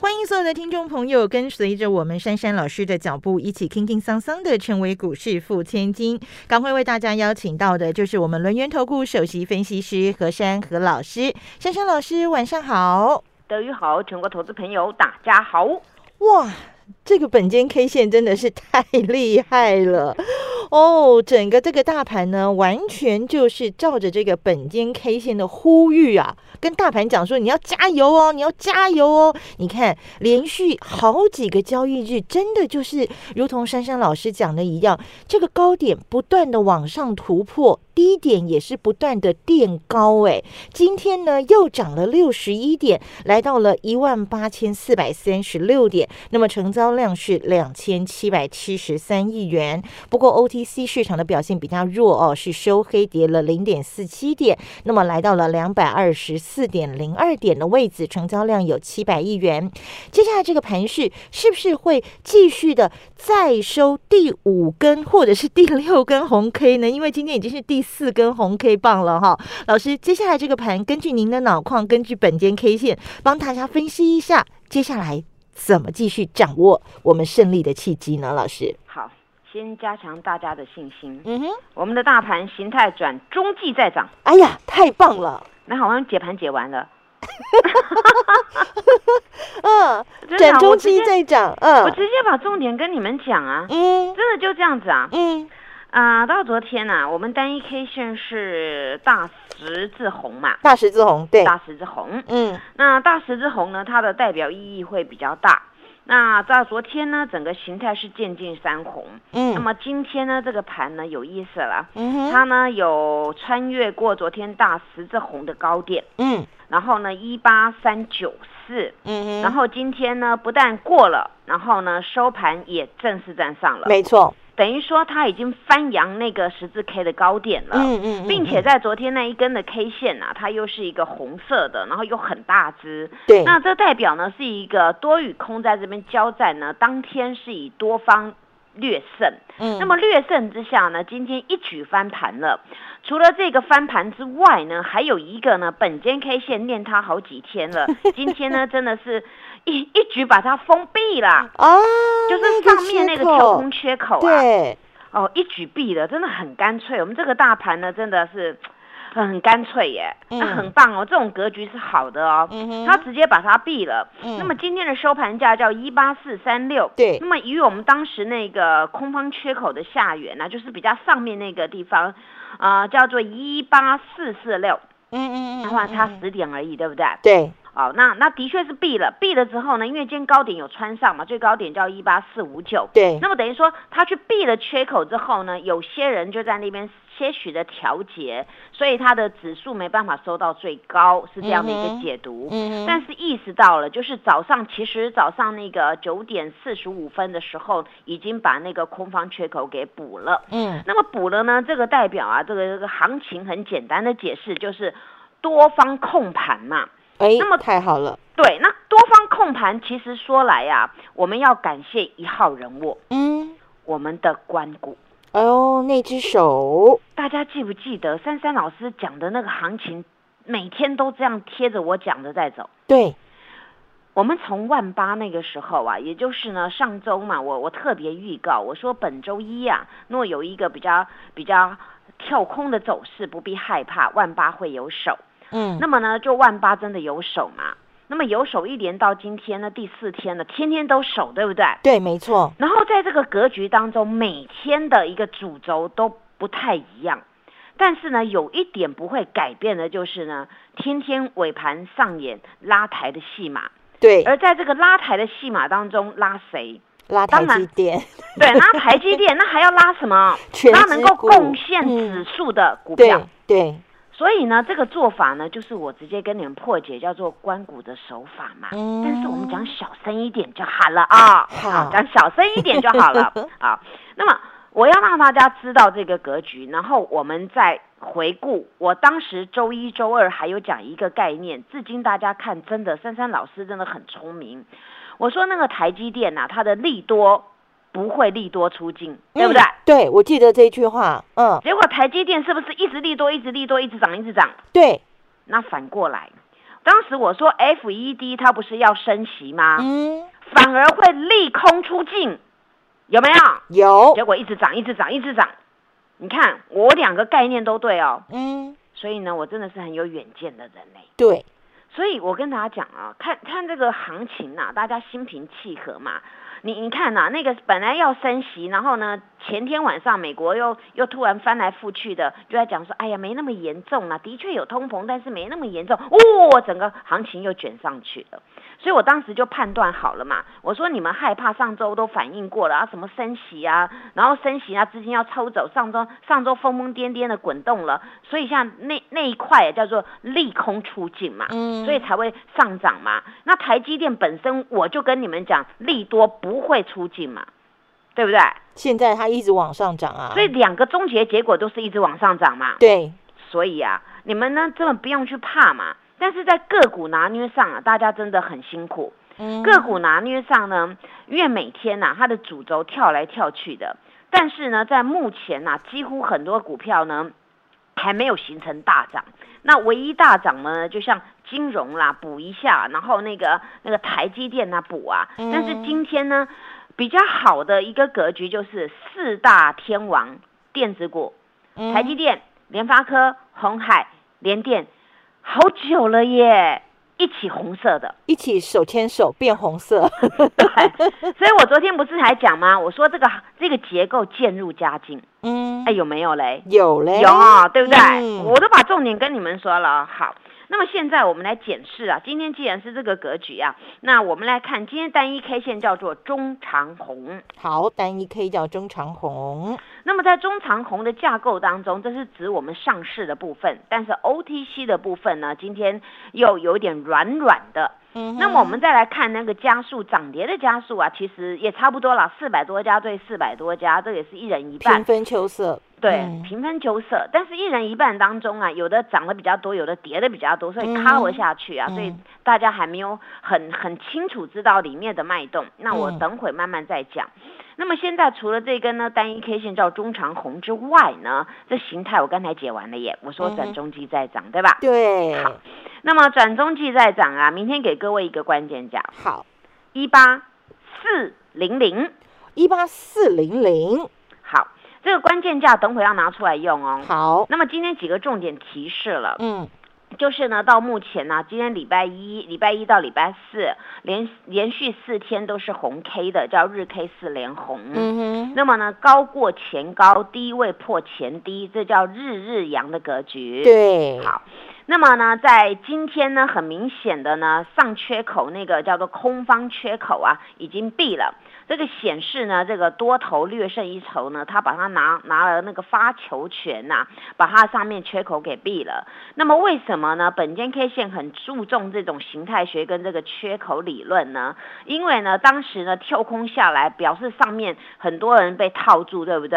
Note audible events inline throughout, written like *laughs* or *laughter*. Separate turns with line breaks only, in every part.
欢迎所有的听众朋友跟随着我们珊珊老师的脚步，一起轻轻桑桑的成为股市富千金。赶快为大家邀请到的就是我们轮源投顾首席分析师何珊何老师。珊珊老师，晚上好。
德语好，全国投资朋友大家好。
哇，这个本间 K 线真的是太 *laughs* 厉害了哦！整个这个大盘呢，完全就是照着这个本间 K 线的呼吁啊，跟大盘讲说你要加油哦，你要加油哦！你看，连续好几个交易日，真的就是如同珊珊老师讲的一样，这个高点不断的往上突破。低点也是不断的垫高，哎，今天呢又涨了六十一点，来到了一万八千四百三十六点，那么成交交量是两千七百七十三亿元。不过 OTC 市场的表现比较弱哦，是收黑跌了零点四七点，那么来到了两百二十四点零二点的位置，成交量有七百亿元。接下来这个盘势是不是会继续的再收第五根或者是第六根红 K 呢？因为今天已经是第。四根红 K 棒了哈，老师，接下来这个盘，根据您的脑矿，根据本间 K 线，帮大家分析一下，接下来怎么继续掌握我们胜利的契机呢？老师，
好，先加强大家的信心。嗯哼，我们的大盘形态转中继再涨。
哎呀，太棒了！
那好像解盘解完了。*laughs*
嗯，转中继再涨。嗯，
我直接把重点跟你们讲啊。嗯，真的就这样子啊。嗯。啊，到昨天呢，我们单一 K 线是大十字红嘛？
大十字红，对，
大十字红。嗯，那大十字红呢，它的代表意义会比较大。那到昨天呢，整个形态是渐进三红。嗯，那么今天呢，这个盘呢有意思了。嗯它呢有穿越过昨天大十字红的高点。嗯，然后呢一八三九四。嗯然后今天呢不但过了，然后呢收盘也正式站上了。
没错。
等于说它已经翻扬那个十字 K 的高点了，嗯嗯，并且在昨天那一根的 K 线啊，它又是一个红色的，然后又很大只，
对，
那这代表呢是一个多与空在这边交战呢，当天是以多方略胜，嗯，那么略胜之下呢，今天一举翻盘了。除了这个翻盘之外呢，还有一个呢，本间 K 线念它好几天了，*laughs* 今天呢真的是。一一举把它封闭了啊，就是上面那个跳空缺口啊，
对，
哦，一举闭了，真的很干脆。我们这个大盘呢，真的是很干脆耶，那很棒哦，这种格局是好的哦。嗯它直接把它闭了。嗯，那么今天的收盘价叫一八四三六，
对。
那么与我们当时那个空方缺口的下缘呢，就是比较上面那个地方，啊，叫做一八四四六，嗯嗯嗯，的话差十点而已，对不对？
对。
好，那那的确是避了，避了之后呢，因为今天高点有穿上嘛，最高点叫一八四五九，
对，
那么等于说他去避了缺口之后呢，有些人就在那边些许的调节，所以它的指数没办法收到最高，是这样的一个解读。嗯，但是意识到了，就是早上其实早上那个九点四十五分的时候，已经把那个空方缺口给补了。嗯，那么补了呢，这个代表啊，这个这个行情很简单的解释就是多方控盘嘛。
哎，那么太好了。
对，那多方控盘，其实说来呀，我们要感谢一号人物，嗯，我们的关谷。
哎呦，那只手，
大家记不记得珊珊老师讲的那个行情，每天都这样贴着我讲的在走。
对，
我们从万八那个时候啊，也就是呢上周嘛，我我特别预告，我说本周一啊，若有一个比较比较跳空的走势，不必害怕，万八会有手。嗯，那么呢，就万八真的有手嘛？那么有手一连到今天呢，第四天了，天天都守，对不对？
对，没错。
然后在这个格局当中，每天的一个主轴都不太一样，但是呢，有一点不会改变的就是呢，天天尾盘上演拉抬的戏码。
对。
而在这个拉抬的戏码当中，拉谁？
拉台积电。
对，拉台积电，那还要拉什么？*laughs* 拉能够贡献指数的股票。
对。
所以呢，这个做法呢，就是我直接跟你们破解，叫做关谷的手法嘛。嗯。但是我们讲小声一点就好了啊。好。讲小声一点就好了 *laughs* 啊。那么我要让大家知道这个格局，然后我们再回顾。我当时周一周二还有讲一个概念，至今大家看真的，珊珊老师真的很聪明。我说那个台积电呐，它的利多不会利多出尽，对不对？
对，我记得这句话。嗯。
结果台积电是不是一直利多，一直利多，一直涨，一直涨？
对。
那反过来，当时我说 FED 它不是要升息吗？嗯。反而会利空出尽。有没有？
有，
结果一直涨，一直涨，一直涨。你看我两个概念都对哦。嗯。所以呢，我真的是很有远见的人类。
对。
所以我跟大家讲啊，看看这个行情呐，大家心平气和嘛。你你看呐，那个本来要升息，然后呢，前天晚上美国又又突然翻来覆去的，就在讲说，哎呀，没那么严重啊，的确有通膨，但是没那么严重。哦，整个行情又卷上去了。所以我当时就判断好了嘛，我说你们害怕上周都反映过了啊，什么升息啊，然后升息啊，资金要抽走，上周上周疯疯癫癫的滚动了，所以像那那一块叫做利空出尽嘛，嗯，所以才会上涨嘛。那台积电本身我就跟你们讲，利多不会出尽嘛，对不对？
现在它一直往上涨啊，
所以两个终结结果都是一直往上涨嘛。
对，
所以啊，你们呢根本不用去怕嘛。但是在个股拿捏上啊，大家真的很辛苦。个股拿捏上呢，因为每天呐，它的主轴跳来跳去的。但是呢，在目前呐，几乎很多股票呢，还没有形成大涨。那唯一大涨呢，就像金融啦，补一下，然后那个那个台积电呐，补啊。但是今天呢，比较好的一个格局就是四大天王电子股，台积电、联发科、红海、联电。好久了耶，一起红色的，
一起手牵手变红色。
对，*laughs* 所以我昨天不是还讲吗？我说这个这个结构渐入佳境。嗯，哎，有没有嘞？
有嘞，
有啊，对不对？我都把重点跟你们说了。好。那么现在我们来检视啊，今天既然是这个格局啊，那我们来看今天单一 K 线叫做中长红。
好，单一 K 叫中长红。
那么在中长红的架构当中，这是指我们上市的部分，但是 OTC 的部分呢，今天又有点软软的。嗯。那么我们再来看那个加速涨跌的加速啊，其实也差不多了，四百多家对四百多家，这也是一人一半，
平分秋色。
对，平分秋色，但是一人一半当中啊，有的涨得比较多，有的跌得比较多，所以 cover 下去啊，所以大家还没有很很清楚知道里面的脉动。那我等会慢慢再讲。那么现在除了这根呢单一 K 线叫中长红之外呢，这形态我刚才解完了耶，我说转中继再涨，对吧？
对。
好，那么转中继再涨啊，明天给各位一个关键价，
好，
一八四零零，
一八四零零。
好这个关键价等会要拿出来用哦。
好，
那么今天几个重点提示了，嗯，就是呢，到目前呢，今天礼拜一、礼拜一到礼拜四连连续四天都是红 K 的，叫日 K 四连红。嗯哼。那么呢，高过前高，低位破前低，这叫日日阳的格局。
对。
好，那么呢，在今天呢，很明显的呢，上缺口那个叫做空方缺口啊，已经闭了。这个显示呢，这个多头略胜一筹呢，他把它拿拿了那个发球权呐，把它上面缺口给闭了。那么为什么呢？本间 K 线很注重这种形态学跟这个缺口理论呢？因为呢，当时呢跳空下来，表示上面很多人被套住，对不对？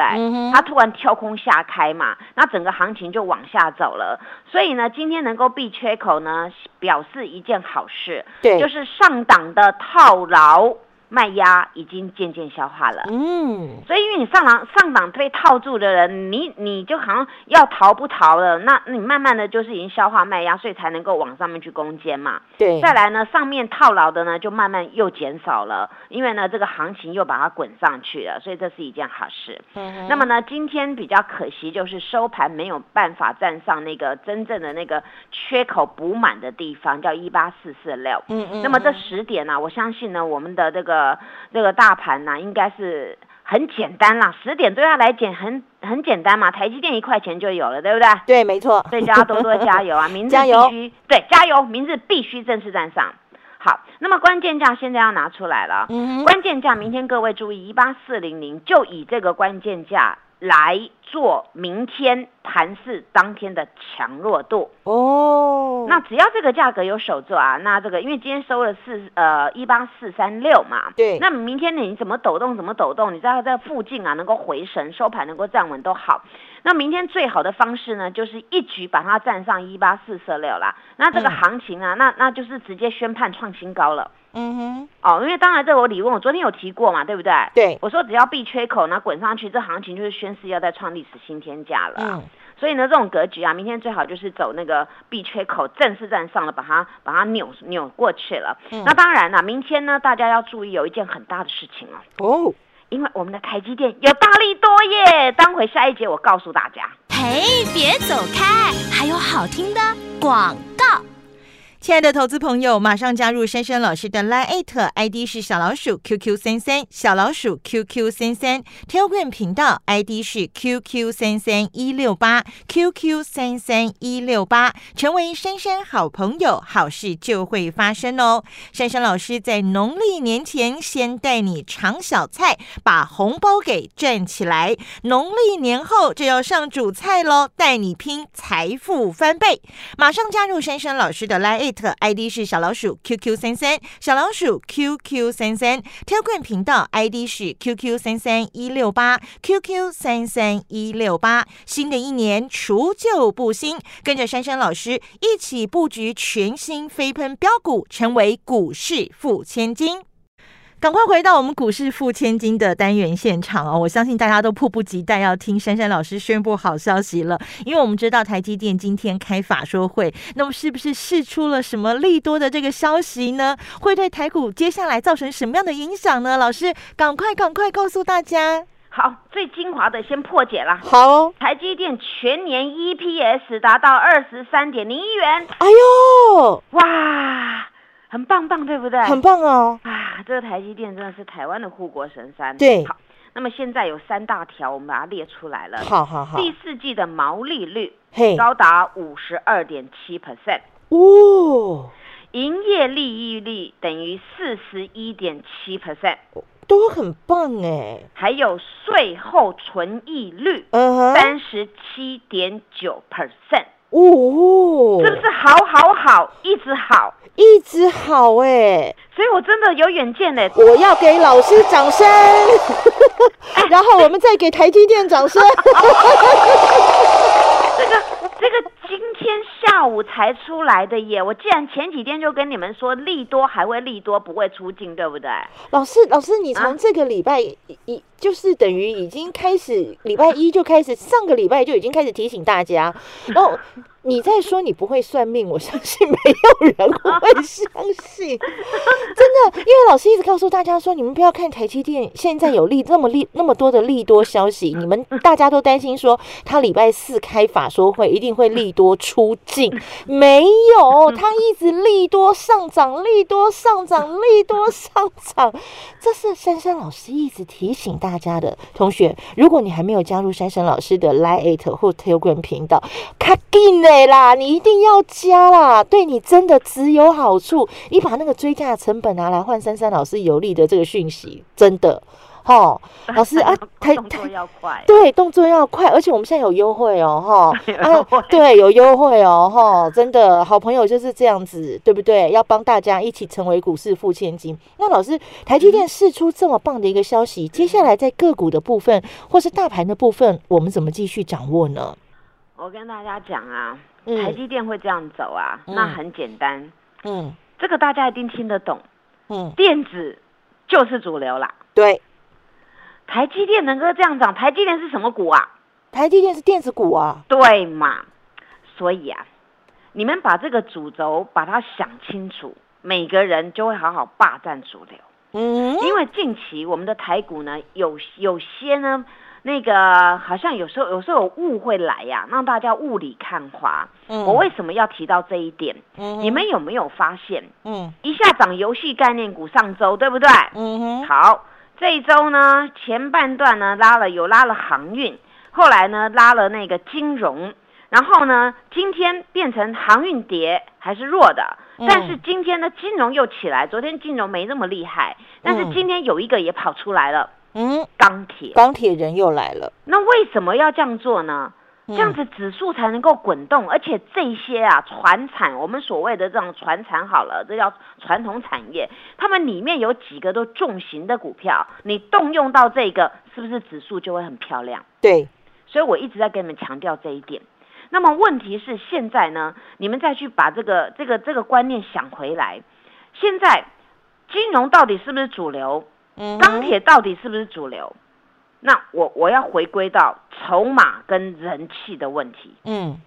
他突然跳空下开嘛，那整个行情就往下走了。所以呢，今天能够闭缺口呢，表示一件好事，
对，
就是上档的套牢。卖压已经渐渐消化了，嗯，所以因为你上档上档被套住的人，你你就好像要逃不逃了，那你慢慢的就是已经消化卖压，所以才能够往上面去攻坚嘛。
对，
再来呢，上面套牢的呢就慢慢又减少了，因为呢这个行情又把它滚上去了，所以这是一件好事。嗯，那么呢今天比较可惜就是收盘没有办法站上那个真正的那个缺口补满的地方，叫一八四四六。嗯嗯，那么这十点呢，我相信呢我们的这个。呃，这个大盘呢，应该是很简单啦。十点对他来讲很很简单嘛，台积电一块钱就有了，对不对？
对，没错。
所以大家多多加油啊！*laughs* 明日必须对加油，明日必须正式站上。好，那么关键价现在要拿出来了。嗯关键价明天各位注意，一八四零零，就以这个关键价来做明天盘市当天的强弱度。哦。那只要这个价格有守住啊，那这个因为今天收了四呃一八四三六嘛，
对，
那明天你怎么抖动怎么抖动，你在在附近啊能够回神收盘能够站稳都好。那明天最好的方式呢，就是一举把它站上一八四四六啦。那这个行情啊，那那就是直接宣判创新高了。嗯哼，哦，因为当然这我理论我昨天有提过嘛，对不对？
对，
我说只要避缺口，那滚上去，这行情就是宣示要再创历史新天价了。嗯，所以呢，这种格局啊，明天最好就是走那个避缺口，正式站上了，把它把它扭扭过去了。嗯，那当然了，明天呢，大家要注意有一件很大的事情哦。哦，因为我们的台积电有大力多耶，当回下一节我告诉大家。嘿，别走开，还有好听的
广告。亲爱的投资朋友，马上加入珊珊老师的 Line ID 是小老鼠 QQ 三三，小老鼠 QQ 三三，Telegram 频道 ID 是 QQ 三三一六八 QQ 三三一六八，成为珊珊好朋友，好事就会发生哦。珊珊老师在农历年前先带你尝小菜，把红包给赚起来，农历年后就要上主菜喽，带你拼财富翻倍。马上加入珊珊老师的 Line。特 ID 是小老鼠 QQ 三三，小老鼠 QQ 三三，Telegram 频道 ID 是 QQ 三三一六八，QQ 三三一六八。新的一年除旧布新，跟着珊珊老师一起布局全新飞喷标股，成为股市富千金。赶快回到我们股市付千金的单元现场哦！我相信大家都迫不及待要听珊珊老师宣布好消息了，因为我们知道台积电今天开法说会，那么是不是释出了什么利多的这个消息呢？会对台股接下来造成什么样的影响呢？老师，赶快赶快告诉大家！
好，最精华的先破解了。
好，
台积电全年 EPS 达到二十三点零一元。
哎呦，
哇！很棒棒，对不对？
很棒哦！
啊，这个台积电真的是台湾的护国神山。
对，
好，那么现在有三大条，我们把它列出来了。
好好好。
第四季的毛利率高达五十二点七 percent。
哦。
营业利益率等于四十一点七 percent，
都很棒哎。
还有税后纯益率，三十七点九 percent。哦，是不是好好好，一直好，
一直好哎，
所以我真的有远见嘞！
我要给老师掌声，*laughs* 然后我们再给台积电掌声。*laughs*
这个这个今天下午才出来的耶！我既然前几天就跟你们说利多还会利多，不会出境，对不对？
老师，老师，你从这个礼拜一。就是等于已经开始，礼拜一就开始，上个礼拜就已经开始提醒大家。然后你在说你不会算命，我相信没有人 *laughs* 会相信。真的，因为老师一直告诉大家说，你们不要看台积电现在有利那么利那么多的利多消息，你们 *laughs* 大家都担心说他礼拜四开法说会一定会利多出尽，*laughs* 没有，他一直利多上涨，利多上涨，利多上涨。这是珊珊老师一直提醒大。家的同学，如果你还没有加入珊珊老师的 Line 或 Telegram 频道，卡紧嘞啦，你一定要加啦，对你真的只有好处。你把那个追加成本拿来换珊珊老师有利的这个讯息，真的。哈，*laughs* 老师啊，*laughs*
动作要快，
对，动作要快，而且我们现在有优惠哦，哈，*laughs* 啊，对，有优惠哦，哈，真的好朋友就是这样子，对不对？要帮大家一起成为股市富千金。那老师，台积电释出这么棒的一个消息，接下来在个股的部分或是大盘的部分，我们怎么继续掌握呢？
我跟大家讲啊，台积电会这样走啊，那很简单，嗯，这个大家一定听得懂，嗯，电子就是主流啦，
对。
台积电能够这样涨，台积电是什么股啊？
台积电是电子股啊，
对嘛？所以啊，你们把这个主轴把它想清楚，每个人就会好好霸占主流。嗯，因为近期我们的台股呢，有有些呢，那个好像有时候有时候有误会来呀，让大家雾里看花。嗯，我为什么要提到这一点？嗯，你们有没有发现？嗯，一下涨游戏概念股，上周对不对？嗯哼，好。这一周呢，前半段呢拉了有拉了航运，后来呢拉了那个金融，然后呢今天变成航运跌还是弱的，但是今天呢金融又起来，昨天金融没那么厉害，但是今天有一个也跑出来了，嗯，钢铁，
钢铁人又来了。
那为什么要这样做呢？这样子指数才能够滚动，而且这些啊，传产，我们所谓的这种传产好了，这叫传统产业，他们里面有几个都重型的股票，你动用到这个，是不是指数就会很漂亮？
对，
所以我一直在跟你们强调这一点。那么问题是现在呢，你们再去把这个这个这个观念想回来，现在金融到底是不是主流？嗯，钢铁到底是不是主流？那我我要回归到筹码跟人气的问题。嗯，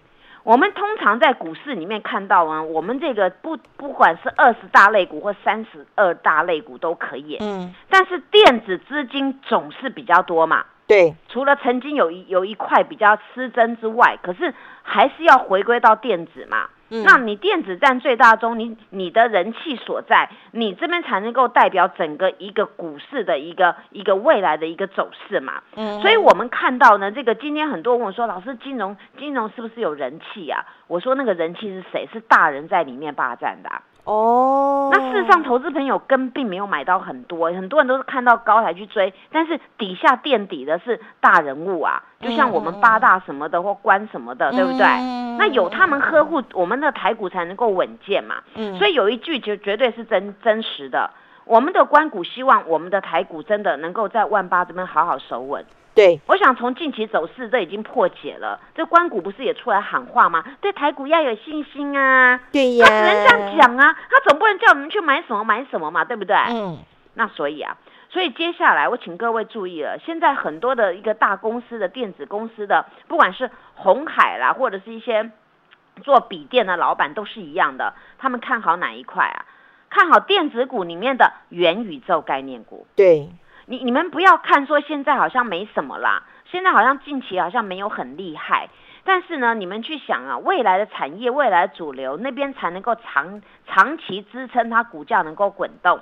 我们通常在股市里面看到啊，我们这个不不管是二十大类股或三十二大类股都可以。嗯，但是电子资金总是比较多嘛。
对，
除了曾经有一有一块比较失真之外，可是还是要回归到电子嘛。那你电子占最大中，你你的人气所在，你这边才能够代表整个一个股市的一个一个未来的一个走势嘛。嗯，所以我们看到呢，这个今天很多人问我说，老师，金融金融是不是有人气啊？我说那个人气是谁？是大人在里面霸占的。哦，那事实上，投资朋友跟并没有买到很多，很多人都是看到高才去追，但是底下垫底的是大人物啊，就像我们八大什么的或官什么的，对不对？那有他们呵护，我们的台股才能够稳健嘛。嗯，所以有一句就绝对是真真实的，我们的关股希望我们的台股真的能够在万八这边好好守稳。
对，
我想从近期走势，这已经破解了。这关谷不是也出来喊话吗？对台股要有信心啊！
对呀，
他只能这样讲啊，他总不能叫我们去买什么买什么嘛，对不对？嗯。那所以啊，所以接下来我请各位注意了，现在很多的一个大公司的电子公司的，不管是红海啦，或者是一些做笔电的老板，都是一样的，他们看好哪一块啊？看好电子股里面的元宇宙概念股。
对。
你你们不要看说现在好像没什么啦，现在好像近期好像没有很厉害。但是呢，你们去想啊，未来的产业、未来的主流那边才能够长长期支撑它股价能够滚动。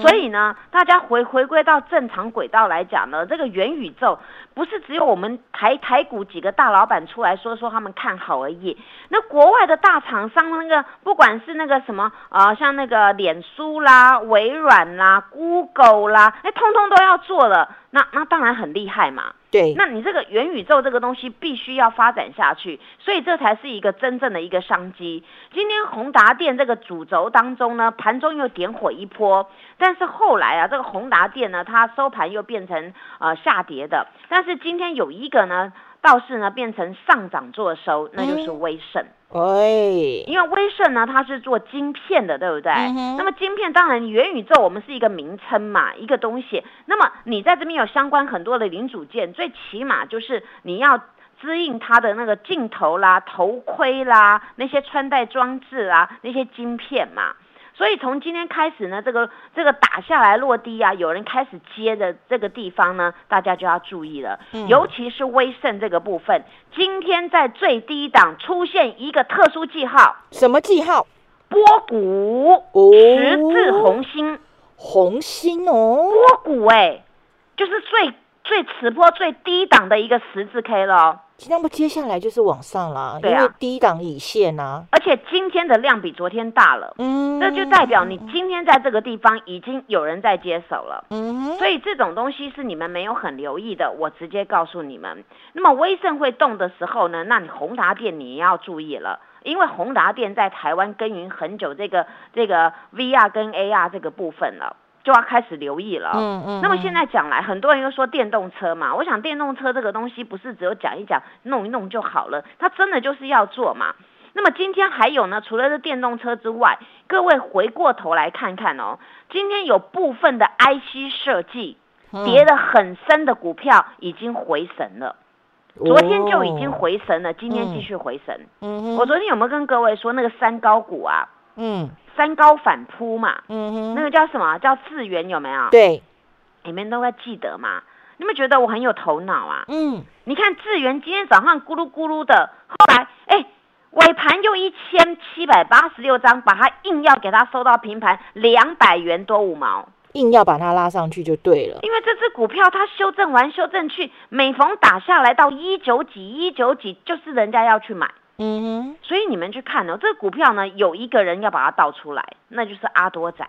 所以呢，大家回回归到正常轨道来讲呢，这个元宇宙不是只有我们台台股几个大老板出来说说他们看好而已。那国外的大厂商，那个不管是那个什么啊，像那个脸书啦、微软啦、Google 啦，哎，通通都要做了。那那当然很厉害嘛。
对，
那你这个元宇宙这个东西必须要发展下去，所以这才是一个真正的一个商机。今天宏达电这个主轴当中呢，盘中又点火一波，但是后来啊，这个宏达电呢，它收盘又变成呃下跌的。但是今天有一个呢，倒是呢变成上涨做收，那就是威盛。
哎，
因为威盛呢，它是做晶片的，对不对？那么晶片当然元宇宙，我们是一个名称嘛，一个东西。那么你在这边有相关很多的零组件，最起码就是你要支应它的那个镜头啦、头盔啦、那些穿戴装置啊、那些晶片嘛。所以从今天开始呢，这个这个打下来落地啊，有人开始接的这个地方呢，大家就要注意了。尤其是威盛这个部分，今天在最低档出现一个特殊记号，
什么记号？
波谷十字红心，
红星哦，
波谷哎，就是最最此波最低档的一个十字 K 了。
那么接下来就是往上啦，因为低档已现呐。
而且今天的量比昨天大了，嗯，这就代表你今天在这个地方已经有人在接手了，嗯，所以这种东西是你们没有很留意的，我直接告诉你们。那么威盛会动的时候呢，那你宏达电你要注意了，因为宏达电在台湾耕耘很久，这个这个 VR 跟 AR 这个部分了。就要开始留意了。嗯嗯。那么现在讲来，很多人又说电动车嘛，我想电动车这个东西不是只有讲一讲、弄一弄就好了，它真的就是要做嘛。那么今天还有呢，除了这电动车之外，各位回过头来看看哦，今天有部分的 IC 设计跌得很深的股票已经回神了，昨天就已经回神了，今天继续回神。嗯我昨天有没有跟各位说那个三高股啊？嗯。三高反扑嘛，嗯哼，那个叫什么？叫智源有没有？
对，
你们都会记得嘛？你们觉得我很有头脑啊？嗯，你看智源今天早上咕噜咕噜的，后来哎尾盘又一千七百八十六张，把它硬要给它收到平盘两百元多五毛，
硬要把它拉上去就对了。
因为这只股票它修正完修正去，每逢打下来到一九几一九几，就是人家要去买。嗯哼，所以你们去看哦，这个股票呢，有一个人要把它倒出来，那就是阿多仔，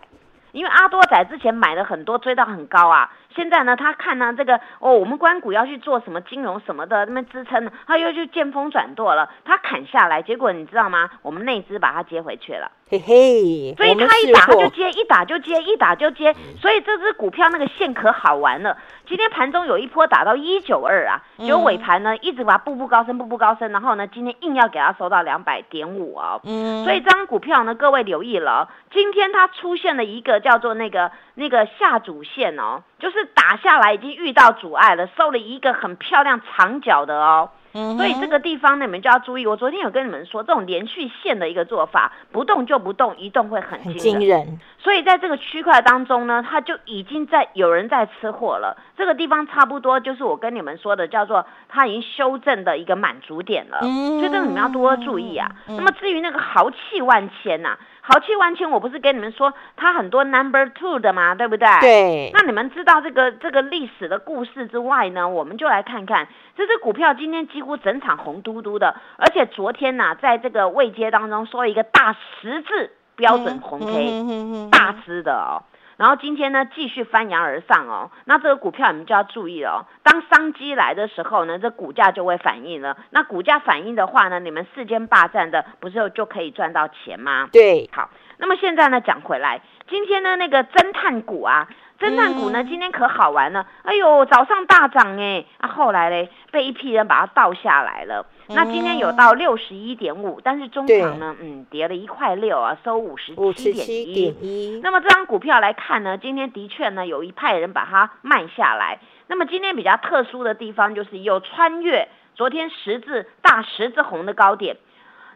因为阿多仔之前买了很多，追到很高啊，现在呢，他看呢这个哦，我们关谷要去做什么金融什么的那么支撑，他又就见风转舵了，他砍下来，结果你知道吗？我们内资把它接回去了。
嘿嘿，
所以他一打他就接，一打就接，一打就接，所以这只股票那个线可好玩了。今天盘中有一波打到一九二啊，就尾盘呢一直把它步步高升，步步高升，然后呢今天硬要给它收到两百点五哦。嗯，所以这张股票呢，各位留意了，今天它出现了一个叫做那个那个下主线哦，就是打下来已经遇到阻碍了，收了一个很漂亮长角的哦。所以这个地方呢，你们就要注意。我昨天有跟你们说，这种连续线的一个做法，不动就不动，一动会很惊人。所以在这个区块当中呢，它就已经在有人在吃货了。这个地方差不多就是我跟你们说的，叫做它已经修正的一个满足点了。所以这个你们要多注意啊。那么至于那个豪气万千呐。豪气万千，我不是跟你们说它很多 number two 的嘛？对不对？
对。
那你们知道这个这个历史的故事之外呢，我们就来看看这只股票今天几乎整场红嘟嘟的，而且昨天呢，在这个位阶当中说一个大十字标准红 K，大只的哦。然后今天呢，继续翻扬而上哦。那这个股票你们就要注意哦，当商机来的时候呢，这股价就会反应了。那股价反应的话呢，你们世间霸占的不是就可以赚到钱吗？
对，
好。那么现在呢，讲回来，今天呢那个侦探股啊。侦探股呢，今天可好玩了。哎呦，早上大涨哎，啊，后来嘞被一批人把它倒下来了。那今天有到六十一点五，但是中场呢，嗯，跌了一块六啊，收五十七点一。那么这张股票来看呢，今天的确呢有一派人把它卖下来。那么今天比较特殊的地方就是有穿越昨天十字大十字红的高点。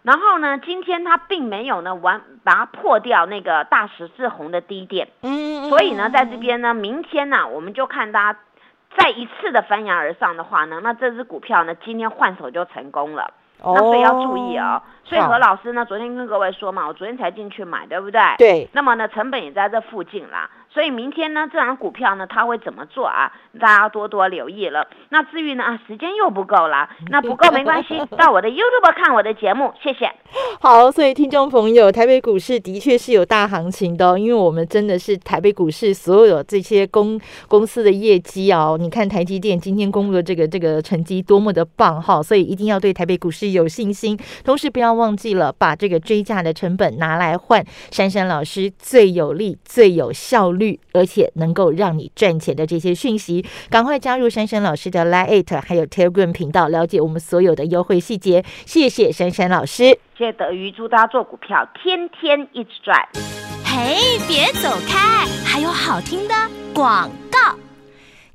然后呢，今天它并没有呢完把它破掉那个大十字红的低点，嗯，所以呢，在这边呢，明天呢，我们就看它再一次的翻扬而上的话呢，那这只股票呢，今天换手就成功了，那所以要注意哦。所以何老师呢，昨天跟各位说嘛，我昨天才进去买，对不对？
对。
那么呢，成本也在这附近啦。所以明天呢，这张股票呢，它会怎么做啊？大家多多留意了。那至于呢，啊，时间又不够了，*laughs* 那不够没关系，到我的 YouTube 看我的节目，谢谢。*laughs*
好，所以听众朋友，台北股市的确是有大行情的，因为我们真的是台北股市所有这些公公司的业绩哦。你看台积电今天公布的这个这个成绩多么的棒哈，所以一定要对台北股市有信心，同时不要忘记了把这个追价的成本拿来换珊珊老师最有利、最有效率。而且能够让你赚钱的这些讯息，赶快加入珊珊老师的 Line 还有 Telegram 频道，了解我们所有的优惠细节。谢谢珊珊老师，
谢谢德瑜，祝大家做股票天天一直赚。嘿，别走开，还有好听的
广告。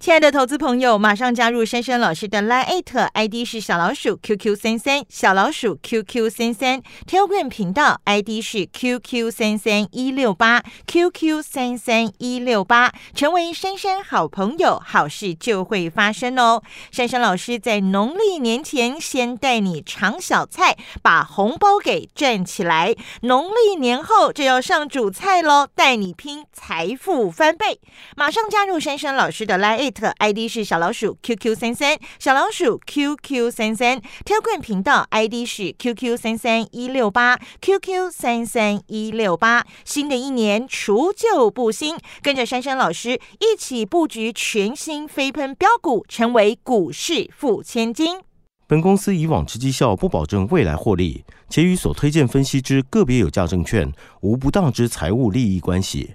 亲爱的投资朋友，马上加入珊珊老师的 Line ID 是小老鼠 QQ 三三，小老鼠 QQ 三三，Telegram 频道 ID 是 QQ 三三一六八 QQ 三三一六八，成为珊珊好朋友，好事就会发生哦。珊珊老师在农历年前先带你尝小菜，把红包给赚起来，农历年后就要上主菜喽，带你拼财富翻倍。马上加入珊珊老师的 Line。ID 是小老鼠 QQ 三三，小老鼠 QQ 三三，Telegram 频道 ID 是 QQ 三三一六八 QQ 三三一六八。新的一年除旧布新，跟着珊珊老师一起布局全新飞喷标股，成为股市富千金。
本公司以往之绩效不保证未来获利，且与所推荐分析之个别有价证券无不当之财务利益关系。